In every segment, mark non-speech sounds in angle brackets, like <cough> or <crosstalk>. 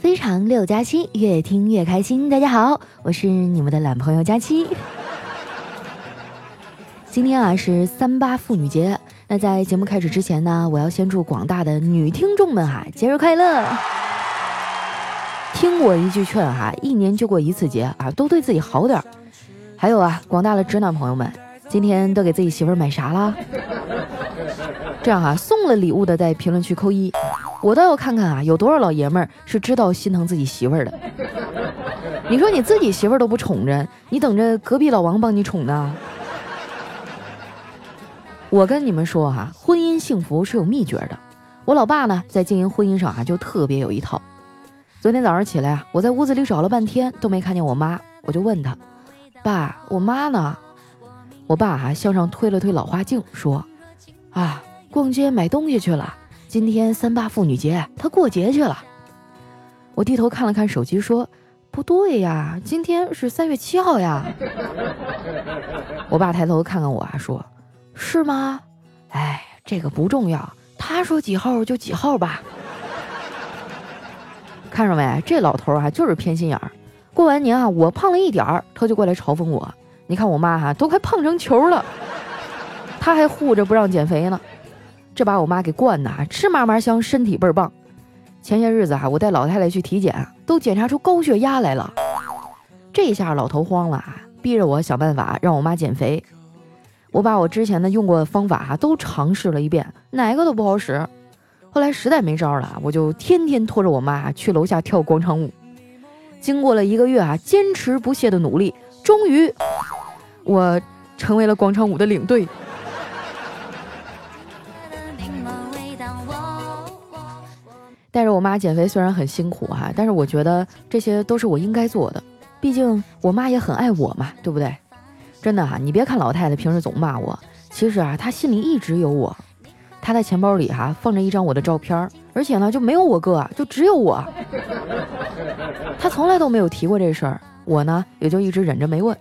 非常六加七，越听越开心。大家好，我是你们的懒朋友佳期。<laughs> 今天啊是三八妇女节，那在节目开始之前呢，我要先祝广大的女听众们哈节日快乐。听我一句劝哈，一年就过一次节啊，都对自己好点儿。还有啊，广大的直男朋友们，今天都给自己媳妇儿买啥啦？这样哈，送了礼物的在评论区扣一。我倒要看看啊，有多少老爷们儿是知道心疼自己媳妇儿的。你说你自己媳妇儿都不宠着，你等着隔壁老王帮你宠呢？我跟你们说哈，婚姻幸福是有秘诀的。我老爸呢，在经营婚姻上啊，就特别有一套。昨天早上起来啊，我在屋子里找了半天都没看见我妈，我就问他：“爸，我妈呢？”我爸哈向上推了推老花镜，说：“啊，逛街买东西去了。”今天三八妇女节，她过节去了。我低头看了看手机，说：“不对呀，今天是三月七号呀。”我爸抬头看看我，说：“是吗？哎，这个不重要，他说几号就几号吧。”看着没？这老头啊，就是偏心眼儿。过完年啊，我胖了一点儿，他就过来嘲讽我。你看我妈哈，都快胖成球了，他还护着不让减肥呢。这把我妈给惯的啊，吃嘛嘛香，身体倍儿棒。前些日子哈，我带老太太去体检，都检查出高血压来了。这下老头慌了啊，逼着我想办法让我妈减肥。我把我之前的用过的方法哈都尝试了一遍，哪个都不好使。后来实在没招了，我就天天拖着我妈去楼下跳广场舞。经过了一个月啊，坚持不懈的努力，终于我成为了广场舞的领队。带着我妈减肥虽然很辛苦哈，但是我觉得这些都是我应该做的，毕竟我妈也很爱我嘛，对不对？真的哈，你别看老太太平时总骂我，其实啊，她心里一直有我。她的钱包里哈放着一张我的照片，而且呢就没有我哥，就只有我。她从来都没有提过这事儿，我呢也就一直忍着没问。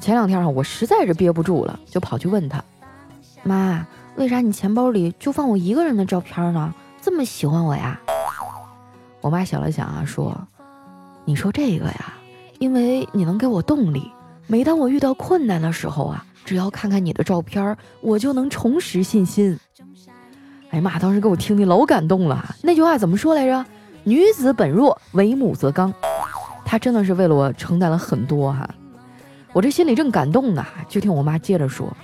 前两天哈，我实在是憋不住了，就跑去问她：“妈，为啥你钱包里就放我一个人的照片呢？这么喜欢我呀？”我妈想了想啊，说：“你说这个呀，因为你能给我动力。每当我遇到困难的时候啊，只要看看你的照片，我就能重拾信心。”哎呀妈，当时给我听的老感动了。那句话怎么说来着？“女子本弱，为母则刚。”她真的是为了我承担了很多哈。我这心里正感动呢，就听我妈接着说：“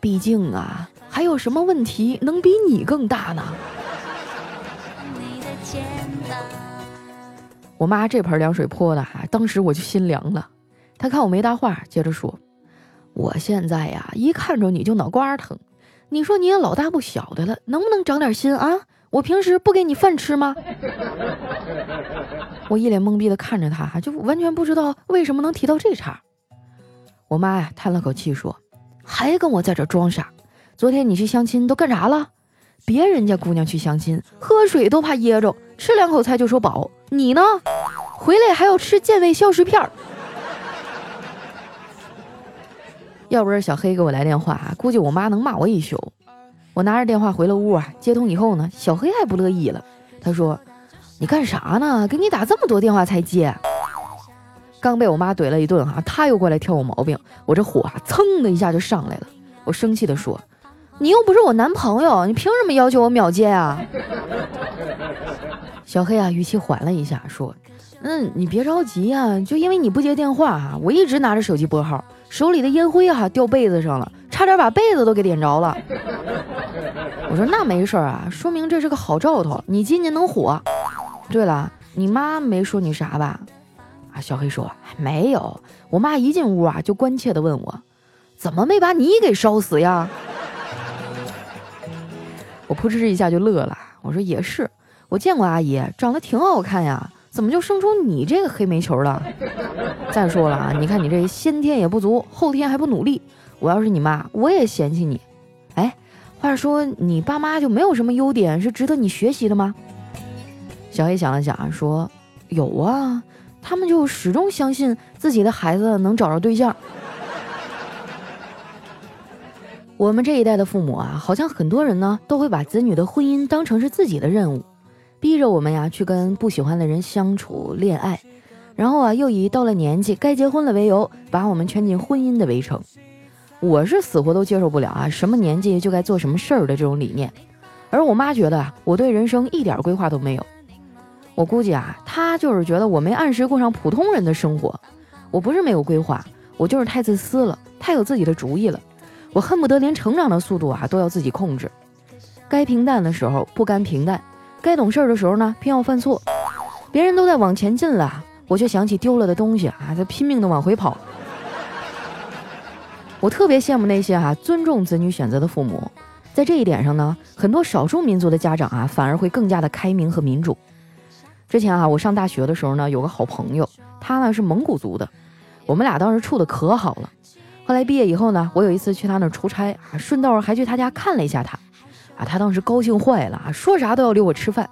毕竟啊，还有什么问题能比你更大呢？”我妈这盆凉水泼的哈，当时我就心凉了。她看我没搭话，接着说：“我现在呀，一看着你就脑瓜疼。你说你也老大不小的了，能不能长点心啊？我平时不给你饭吃吗？” <laughs> 我一脸懵逼的看着她，就完全不知道为什么能提到这茬。我妈呀，叹了口气说：“还跟我在这装傻？昨天你去相亲都干啥了？别人家姑娘去相亲，喝水都怕噎着，吃两口菜就说饱。”你呢？回来还要吃健胃消食片儿。<laughs> 要不是小黑给我来电话，估计我妈能骂我一宿。我拿着电话回了屋啊，接通以后呢，小黑还不乐意了。他说：“你干啥呢？给你打这么多电话才接。”刚被我妈怼了一顿哈，他又过来挑我毛病，我这火啊蹭的一下就上来了。我生气的说：“你又不是我男朋友，你凭什么要求我秒接啊？” <laughs> 小黑啊，语气缓了一下，说：“嗯，你别着急啊，就因为你不接电话啊，我一直拿着手机拨号，手里的烟灰啊掉被子上了，差点把被子都给点着了。<laughs> ”我说：“那没事啊，说明这是个好兆头，你今年能火。对了，你妈没说你啥吧？”啊，小黑说：“没有，我妈一进屋啊，就关切地问我，怎么没把你给烧死呀？”我扑哧一下就乐了，我说：“也是。”我见过阿姨，长得挺好看呀，怎么就生出你这个黑煤球了？再说了啊，你看你这先天也不足，后天还不努力，我要是你妈，我也嫌弃你。哎，话说你爸妈就没有什么优点是值得你学习的吗？小黑想了想说：“有啊，他们就始终相信自己的孩子能找着对象。”我们这一代的父母啊，好像很多人呢都会把子女的婚姻当成是自己的任务。逼着我们呀去跟不喜欢的人相处、恋爱，然后啊又以到了年纪该结婚了为由，把我们圈进婚姻的围城。我是死活都接受不了啊，什么年纪就该做什么事儿的这种理念。而我妈觉得啊，我对人生一点规划都没有。我估计啊，她就是觉得我没按时过上普通人的生活。我不是没有规划，我就是太自私了，太有自己的主意了。我恨不得连成长的速度啊都要自己控制。该平淡的时候不甘平淡，该懂事的时候呢偏要犯错。别人都在往前进了，我却想起丢了的东西啊，在拼命的往回跑。我特别羡慕那些哈尊重子女选择的父母，在这一点上呢，很多少数民族的家长啊反而会更加的开明和民主。之前啊，我上大学的时候呢，有个好朋友，他呢是蒙古族的，我们俩当时处的可好了。后来毕业以后呢，我有一次去他那儿出差啊，顺道还去他家看了一下他，啊，他当时高兴坏了啊，说啥都要留我吃饭。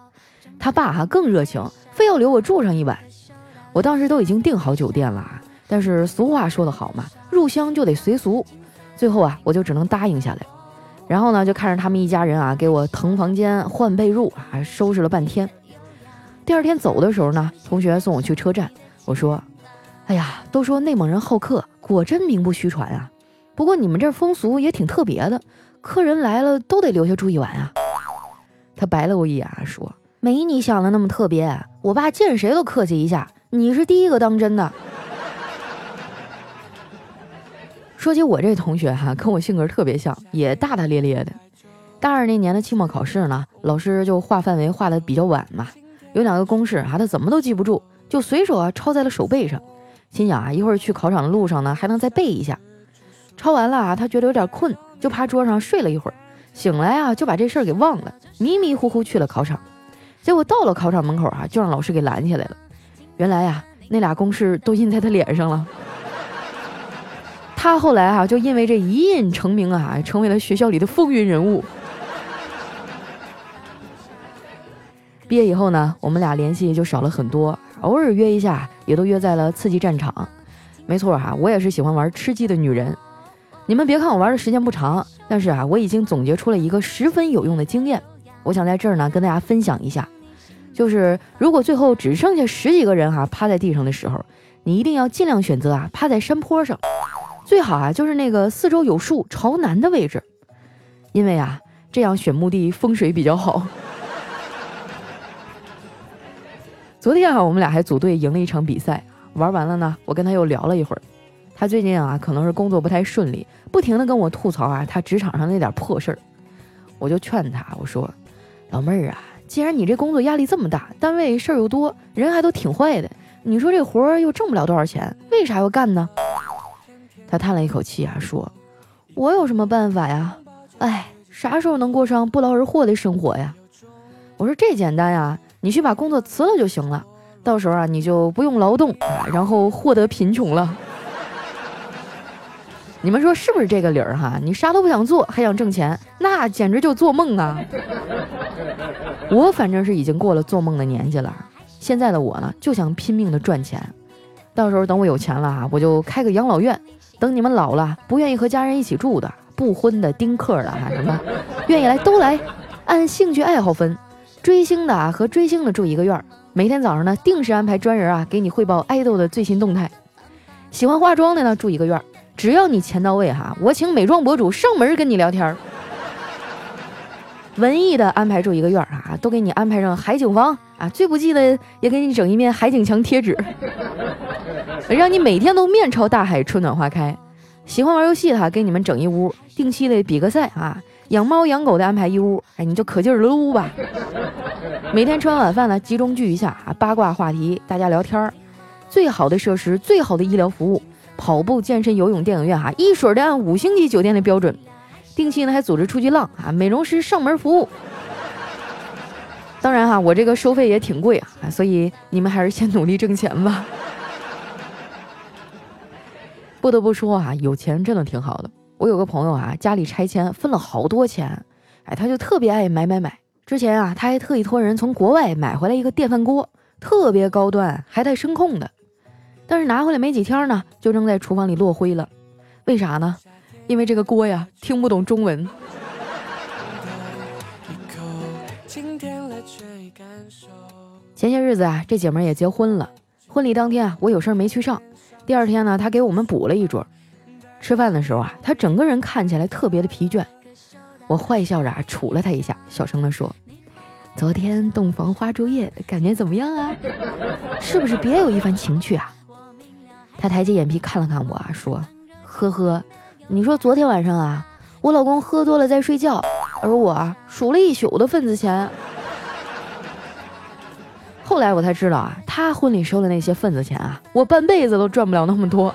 他爸哈更热情，非要留我住上一晚。我当时都已经订好酒店了啊，但是俗话说得好嘛，入乡就得随俗。最后啊，我就只能答应下来。然后呢，就看着他们一家人啊，给我腾房间、换被褥啊，收拾了半天。第二天走的时候呢，同学送我去车站，我说：“哎呀，都说内蒙人好客。”果真名不虚传啊！不过你们这风俗也挺特别的，客人来了都得留下住一晚啊。他白了我一眼，说：“没你想的那么特别，我爸见谁都客气一下，你是第一个当真的。<laughs> ”说起我这同学哈，跟我性格特别像，也大大咧咧的。大二那年的期末考试呢，老师就画范围画的比较晚嘛，有两个公式啊，他怎么都记不住，就随手啊抄在了手背上。心想啊，一会儿去考场的路上呢，还能再背一下。抄完了啊，他觉得有点困，就趴桌上睡了一会儿。醒来啊，就把这事儿给忘了，迷迷糊糊去了考场。结果到了考场门口啊，就让老师给拦下来了。原来呀，那俩公式都印在他脸上了。他后来啊，就因为这一印成名啊，成为了学校里的风云人物。毕业以后呢，我们俩联系就少了很多。偶尔约一下，也都约在了刺激战场。没错哈，我也是喜欢玩吃鸡的女人。你们别看我玩的时间不长，但是啊，我已经总结出了一个十分有用的经验。我想在这儿呢跟大家分享一下，就是如果最后只剩下十几个人哈趴在地上的时候，你一定要尽量选择啊趴在山坡上，最好啊就是那个四周有树、朝南的位置，因为啊这样选墓地风水比较好。昨天啊，我们俩还组队赢了一场比赛。玩完了呢，我跟他又聊了一会儿。他最近啊，可能是工作不太顺利，不停的跟我吐槽啊，他职场上那点破事儿。我就劝他，我说：“老妹儿啊，既然你这工作压力这么大，单位事儿又多，人还都挺坏的，你说这活儿又挣不了多少钱，为啥要干呢？”他叹了一口气啊，说：“我有什么办法呀？哎，啥时候能过上不劳而获的生活呀？”我说：“这简单呀。”你去把工作辞了就行了，到时候啊，你就不用劳动，然后获得贫穷了。<laughs> 你们说是不是这个理儿哈？你啥都不想做，还想挣钱，那简直就做梦啊！我反正是已经过了做梦的年纪了，现在的我呢，就想拼命的赚钱。到时候等我有钱了啊，我就开个养老院。等你们老了，不愿意和家人一起住的，不婚的、丁克的，哈什么，愿意来都来，按兴趣爱好分。追星的啊和追星的住一个院儿，每天早上呢定时安排专人啊给你汇报爱豆的最新动态。喜欢化妆的呢住一个院儿，只要你钱到位哈，我请美妆博主上门跟你聊天儿。文艺的安排住一个院儿啊，都给你安排上海景房啊，最不济的也给你整一面海景墙贴纸，<laughs> 让你每天都面朝大海，春暖花开。喜欢玩游戏的哈，给你们整一屋，定期的比个赛啊。养猫养狗的安排一屋，哎，你就可劲儿撸吧。每天吃完晚饭呢，集中聚一下啊，八卦话题，大家聊天儿。最好的设施，最好的医疗服务，跑步、健身、游泳、电影院哈，一水的按五星级酒店的标准。定期呢还组织出去浪啊，美容师上门服务。当然哈，我这个收费也挺贵啊，所以你们还是先努力挣钱吧。不得不说啊，有钱真的挺好的。我有个朋友啊，家里拆迁分了好多钱，哎，他就特别爱买买买。之前啊，他还特意托人从国外买回来一个电饭锅，特别高端，还带声控的。但是拿回来没几天呢，就扔在厨房里落灰了。为啥呢？因为这个锅呀，听不懂中文。前些日子啊，这姐们也结婚了。婚礼当天啊，我有事没去上。第二天呢，她给我们补了一桌。吃饭的时候啊，她整个人看起来特别的疲倦。我坏笑着啊杵了他一下，小声的说：“昨天洞房花烛夜，感觉怎么样啊？是不是别有一番情趣啊？”他抬起眼皮看了看我啊，说：“呵呵，你说昨天晚上啊，我老公喝多了在睡觉，而我数了一宿的份子钱。”后来我才知道啊，他婚礼收的那些份子钱啊，我半辈子都赚不了那么多。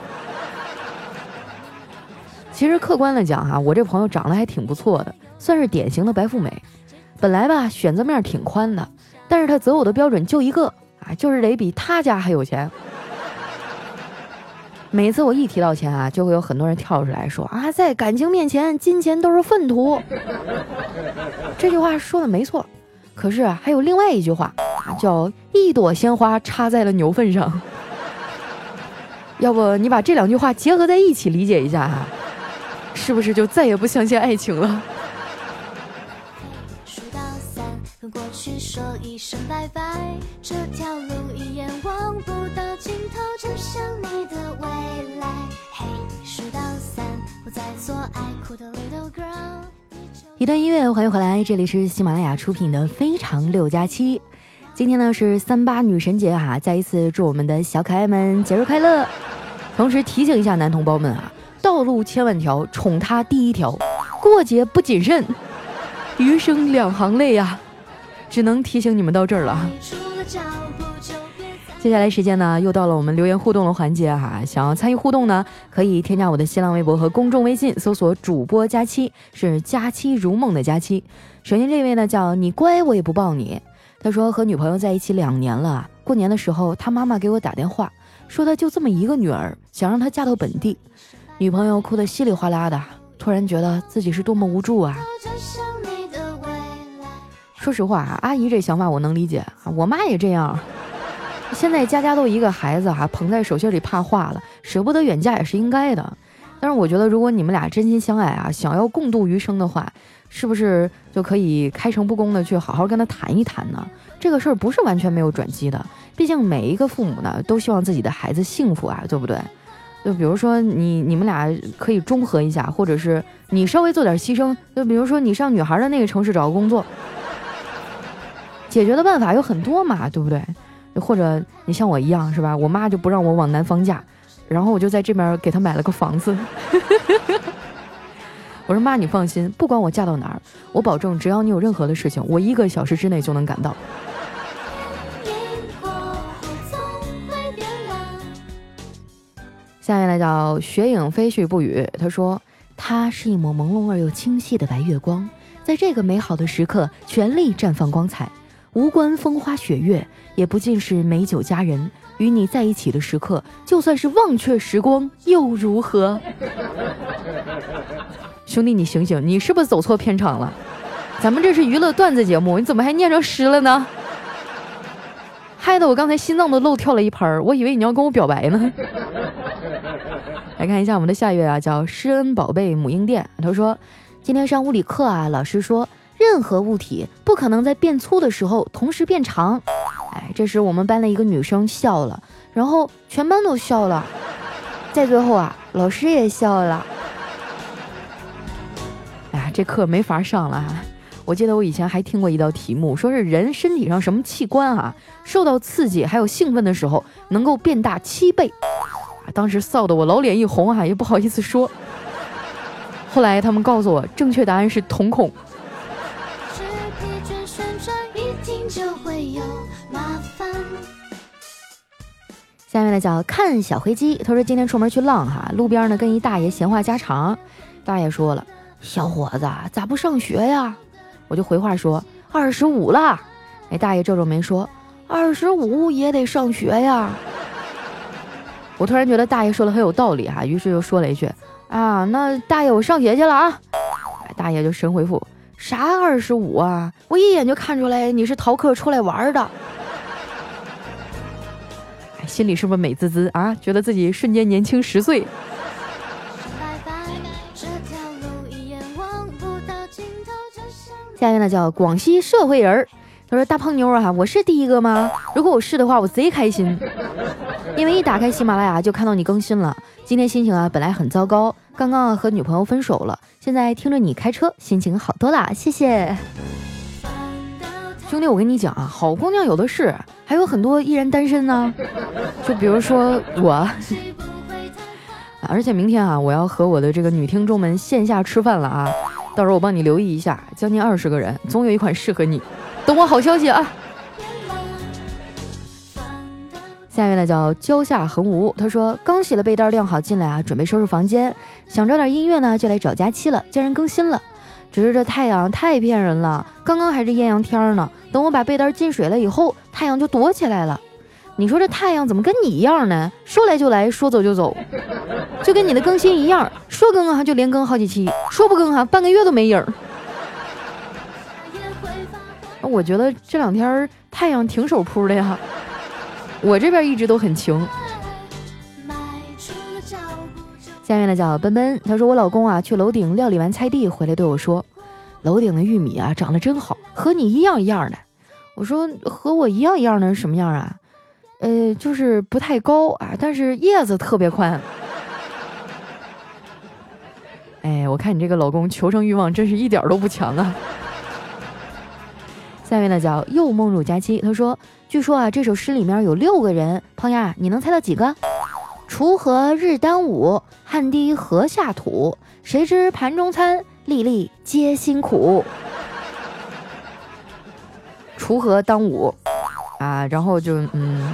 其实客观的讲哈，我这朋友长得还挺不错的，算是典型的白富美。本来吧，选择面挺宽的，但是他择偶的标准就一个啊，就是得比他家还有钱。每次我一提到钱啊，就会有很多人跳出来说啊，在感情面前，金钱都是粪土。这句话说的没错，可是还有另外一句话。叫一朵鲜花插在了牛粪上，<laughs> 要不你把这两句话结合在一起理解一下哈，是不是就再也不相信爱情了？过去说一段音乐，欢迎回来，这里是喜马拉雅出品的《非常六加七》。今天呢是三八女神节哈，再一次祝我们的小可爱们节日快乐。同时提醒一下男同胞们啊，道路千万条，宠他第一条，过节不谨慎，余生两行泪呀。只能提醒你们到这儿了。接下来时间呢，又到了我们留言互动的环节哈。想要参与互动呢，可以添加我的新浪微博和公众微信，搜索主播佳期，是佳期如梦的佳期。首先这位呢叫你乖我也不抱你。他说和女朋友在一起两年了，过年的时候他妈妈给我打电话，说他就这么一个女儿，想让她嫁到本地。女朋友哭得稀里哗啦的，突然觉得自己是多么无助啊！说实话啊，阿姨这想法我能理解啊，我妈也这样。现在家家都一个孩子哈，捧在手心里怕化了，舍不得远嫁也是应该的。但是我觉得，如果你们俩真心相爱啊，想要共度余生的话。是不是就可以开诚布公的去好好跟他谈一谈呢？这个事儿不是完全没有转机的，毕竟每一个父母呢都希望自己的孩子幸福啊，对不对？就比如说你你们俩可以中和一下，或者是你稍微做点牺牲，就比如说你上女孩的那个城市找个工作，解决的办法有很多嘛，对不对？或者你像我一样是吧？我妈就不让我往南方嫁，然后我就在这边给她买了个房子。<laughs> 我说妈，你放心，不管我嫁到哪儿，我保证只要你有任何的事情，我一个小时之内就能赶到。下面来叫雪影飞絮不语，他说：“它是一抹朦胧而又清晰的白月光，在这个美好的时刻全力绽放光彩，无关风花雪月，也不尽是美酒佳人。与你在一起的时刻，就算是忘却时光又如何？” <laughs> 兄弟，你醒醒，你是不是走错片场了？咱们这是娱乐段子节目，你怎么还念成诗了呢？害得我刚才心脏都漏跳了一拍儿，我以为你要跟我表白呢。来看一下我们的下一位啊，叫施恩宝贝母婴店。他说，今天上物理课啊，老师说任何物体不可能在变粗的时候同时变长。哎，这时我们班的一个女生笑了，然后全班都笑了，在最后啊，老师也笑了。哎这课没法上了。我记得我以前还听过一道题目，说是人身体上什么器官啊，受到刺激还有兴奋的时候能够变大七倍。当时臊得我老脸一红啊，也不好意思说。后来他们告诉我，正确答案是瞳孔。下面呢叫看小飞机。他说今天出门去浪哈，路边呢跟一大爷闲话家常，大爷说了。小伙子，咋不上学呀？我就回话说二十五了。哎，大爷皱皱眉说：“二十五也得上学呀。”我突然觉得大爷说的很有道理哈，于是又说了一句：“啊，那大爷我上学去了啊。”大爷就神回复：“啥二十五啊？我一眼就看出来你是逃课出来玩的。<laughs> ”心里是不是美滋滋啊？觉得自己瞬间年轻十岁。下面呢叫广西社会人儿，他说：“大胖妞啊，我是第一个吗？如果我是的话，我贼开心，因为一打开喜马拉雅就看到你更新了。今天心情啊本来很糟糕，刚刚和女朋友分手了，现在听着你开车，心情好多啦，谢谢。”兄弟，我跟你讲啊，好姑娘有的是，还有很多依然单身呢。就比如说我，而且明天啊，我要和我的这个女听众们线下吃饭了啊，到时候我帮你留意一下，将近二十个人，总有一款适合你。等我好消息啊！下面呢叫蕉下横无，他说刚洗了被单晾好进来啊，准备收拾房间，想找点音乐呢，就来找佳期了，竟然更新了。只是这太阳太骗人了，刚刚还是艳阳天呢，等我把被单进水了以后，太阳就躲起来了。你说这太阳怎么跟你一样呢？说来就来，说走就走，就跟你的更新一样，说更啊就连更好几期，说不更哈半个月都没影儿。我觉得这两天太阳挺守铺的呀，我这边一直都很晴。下面呢叫奔奔，他说我老公啊去楼顶料理完菜地回来对我说，楼顶的玉米啊长得真好，和你一样一样的。我说和我一样一样的是什么样啊？呃，就是不太高啊，但是叶子特别宽。哎，我看你这个老公求生欲望真是一点都不强啊。下面呢叫又梦入佳期，他说，据说啊这首诗里面有六个人，胖丫你能猜到几个？锄禾日当午，汗滴禾下土。谁知盘中餐，粒粒皆辛苦。锄禾当午，啊，然后就嗯，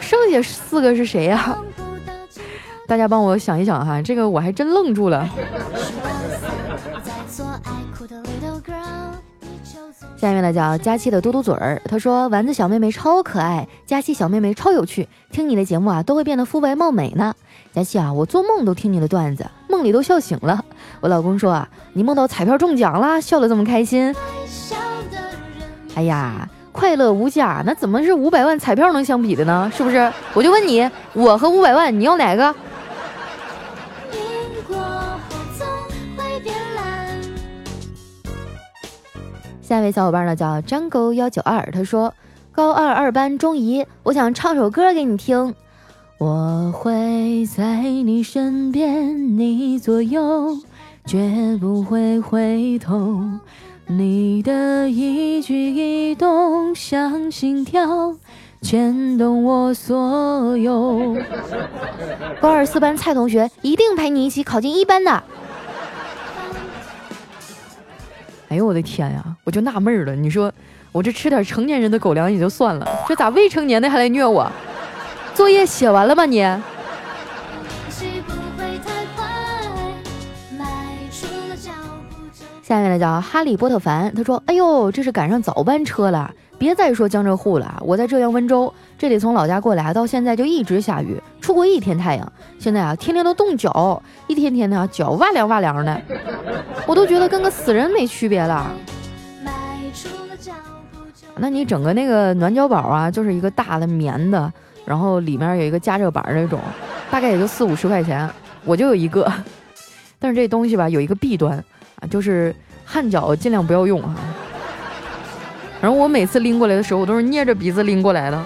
剩下四个是谁呀？大家帮我想一想哈，这个我还真愣住了。下面呢叫佳期的嘟嘟嘴儿，他说丸子小妹妹超可爱，佳期小妹妹超有趣，听你的节目啊都会变得肤白貌美呢。佳期啊，我做梦都听你的段子，梦里都笑醒了。我老公说啊，你梦到彩票中奖了，笑得这么开心。哎呀，快乐无价，那怎么是五百万彩票能相比的呢？是不是？我就问你，我和五百万，你要哪个？下一位小伙伴呢叫张狗幺九二，他说高二二班钟怡，我想唱首歌给你听。我会在你身边，你左右，绝不会回头。你的一举一动像心跳，牵动我所有。高二四班蔡同学一定陪你一起考进一班的。哎呦我的天呀！我就纳闷了，你说我这吃点成年人的狗粮也就算了，这咋未成年的还来虐我？作业写完了吗你？下面呢叫哈利波特凡，他说：“哎呦，这是赶上早班车了，别再说江浙沪了，我在浙江温州，这里从老家过来到现在就一直下雨，出过一天太阳，现在啊天天都冻脚，一天天的脚哇凉哇凉的。”我都觉得跟个死人没区别了。那你整个那个暖脚宝啊，就是一个大的棉的，然后里面有一个加热板那种，大概也就四五十块钱。我就有一个，<laughs> 但是这东西吧有一个弊端啊，就是汗脚尽量不要用哈。然后我每次拎过来的时候，我都是捏着鼻子拎过来的。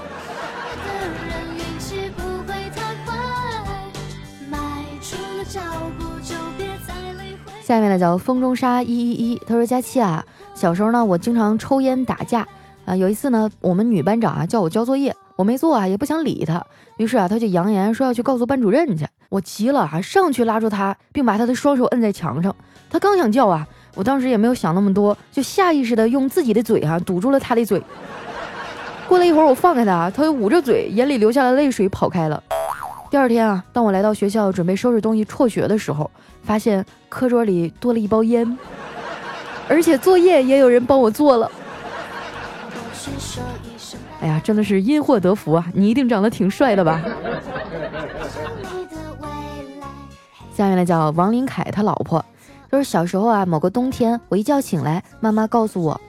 下面呢叫风中沙一一一，他说佳期啊，小时候呢我经常抽烟打架啊，有一次呢我们女班长啊叫我交作业，我没做啊也不想理他，于是啊他就扬言说要去告诉班主任去，我急了啊上去拉住他，并把他的双手摁在墙上，他刚想叫啊，我当时也没有想那么多，就下意识的用自己的嘴哈堵住了他的嘴。过了一会儿我放开他，他又捂着嘴，眼里流下了泪水跑开了。第二天啊，当我来到学校准备收拾东西辍学的时候，发现课桌里多了一包烟，而且作业也有人帮我做了。哎呀，真的是因祸得福啊！你一定长得挺帅的吧？下面呢叫王林凯他老婆，就是小时候啊，某个冬天，我一觉醒来，妈妈告诉我，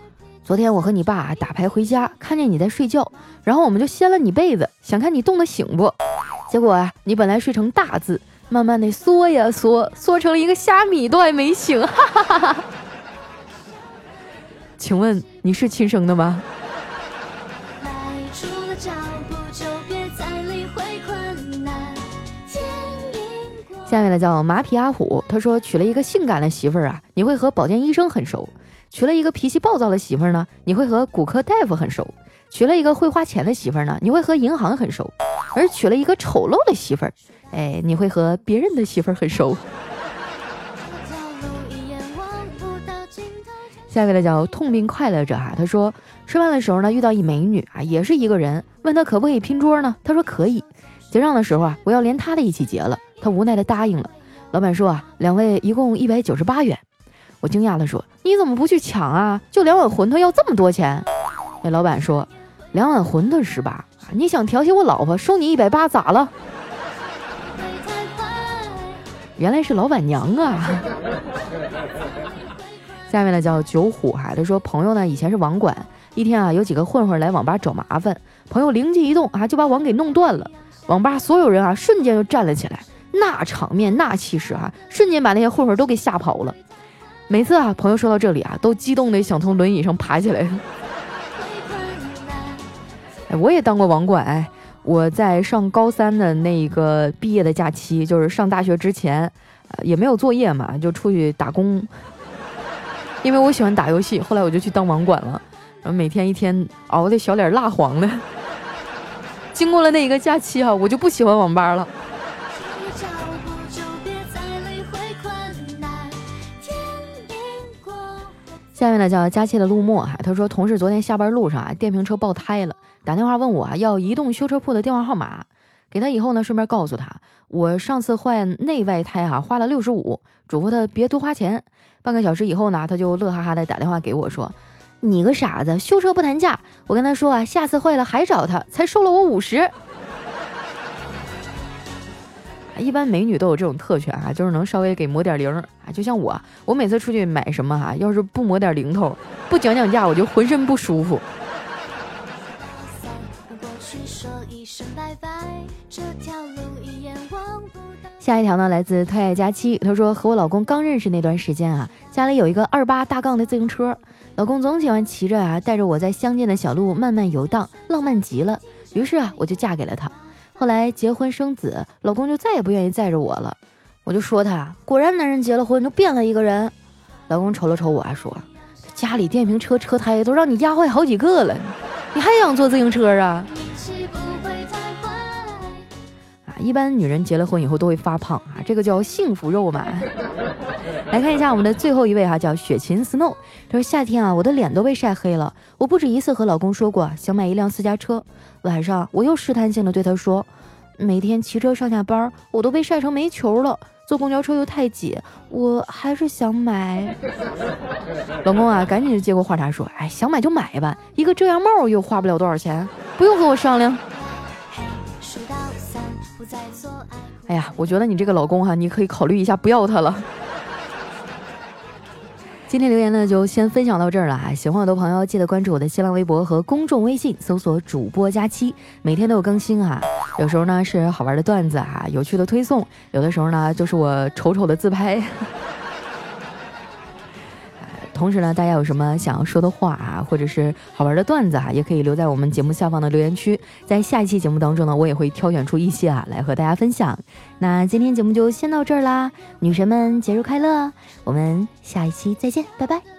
昨天我和你爸打牌回家，看见你在睡觉，然后我们就掀了你被子，想看你冻得醒不？结果啊，你本来睡成大字，慢慢的缩呀缩，缩成了一个虾米都还没醒。哈哈哈哈请问你是亲生的吗？下面呢叫马匹阿虎，他说娶了一个性感的媳妇儿啊，你会和保健医生很熟；娶了一个脾气暴躁的媳妇儿呢，你会和骨科大夫很熟；娶了一个会花钱的媳妇儿呢，你会和银行很熟；而娶了一个丑陋的媳妇儿，哎，你会和别人的媳妇儿很熟。下一位呢叫痛并快乐着哈，他说吃饭的时候呢遇到一美女啊，也是一个人，问他可不可以拼桌呢？他说可以。结账的时候啊，我要连他的一起结了。他无奈的答应了。老板说啊，两位一共一百九十八元。我惊讶的说，你怎么不去抢啊？就两碗馄饨要这么多钱？那老板说，两碗馄饨十八，你想调戏我老婆，收你一百八咋了？原来是老板娘啊。下面呢叫九虎哈，他说朋友呢以前是网管，一天啊有几个混混来网吧找麻烦，朋友灵机一动啊就把网给弄断了，网吧所有人啊瞬间就站了起来。那场面，那气势啊，瞬间把那些混混都给吓跑了。每次啊，朋友说到这里啊，都激动的想从轮椅上爬起来。<laughs> 哎，我也当过网管，我在上高三的那个毕业的假期，就是上大学之前，也没有作业嘛，就出去打工。因为我喜欢打游戏，后来我就去当网管了，然后每天一天熬的小脸蜡黄的。经过了那一个假期啊，我就不喜欢网吧了。下面呢叫佳期的陆墨哈，他说同事昨天下班路上啊，电瓶车爆胎了，打电话问我啊要移动修车铺的电话号码，给他以后呢，顺便告诉他我上次换内外胎哈花了六十五，嘱咐他别多花钱。半个小时以后呢，他就乐哈哈的打电话给我说，你个傻子，修车不谈价，我跟他说啊，下次坏了还找他，才收了我五十。一般美女都有这种特权啊，就是能稍微给抹点零啊。就像我，我每次出去买什么哈，要是不抹点零头，不讲讲价，我就浑身不舒服。下一条呢，来自特爱佳期，他说和我老公刚认识那段时间啊，家里有一个二八大杠的自行车，老公总喜欢骑着啊，带着我在乡间的小路慢慢游荡，浪漫极了。于是啊，我就嫁给了他。后来结婚生子，老公就再也不愿意载着我了。我就说他，果然男人结了婚就变了一个人。老公瞅了瞅我，还说家里电瓶车车胎都让你压坏好几个了，你还想坐自行车啊？啊，一般女人结了婚以后都会发胖啊，这个叫幸福肉嘛。来看一下我们的最后一位哈，叫雪琴 Snow。他说夏天啊，我的脸都被晒黑了。我不止一次和老公说过想买一辆私家车。晚上我又试探性的对他说，每天骑车上下班，我都被晒成煤球了。坐公交车又太挤，我还是想买。老公啊，赶紧就接过话茬说，哎，想买就买吧，一个遮阳帽又花不了多少钱，不用和我商量。哎呀，我觉得你这个老公哈，你可以考虑一下不要他了。今天留言呢，就先分享到这儿了哈。喜欢我的朋友，记得关注我的新浪微博和公众微信，搜索“主播佳期”，每天都有更新哈。有时候呢是好玩的段子哈，有趣的推送；有的时候呢就是我丑丑的自拍。同时呢，大家有什么想要说的话啊，或者是好玩的段子哈，也可以留在我们节目下方的留言区。在下一期节目当中呢，我也会挑选出一些啊来和大家分享。那今天节目就先到这儿啦，女神们节日快乐！我们下一期再见，拜拜。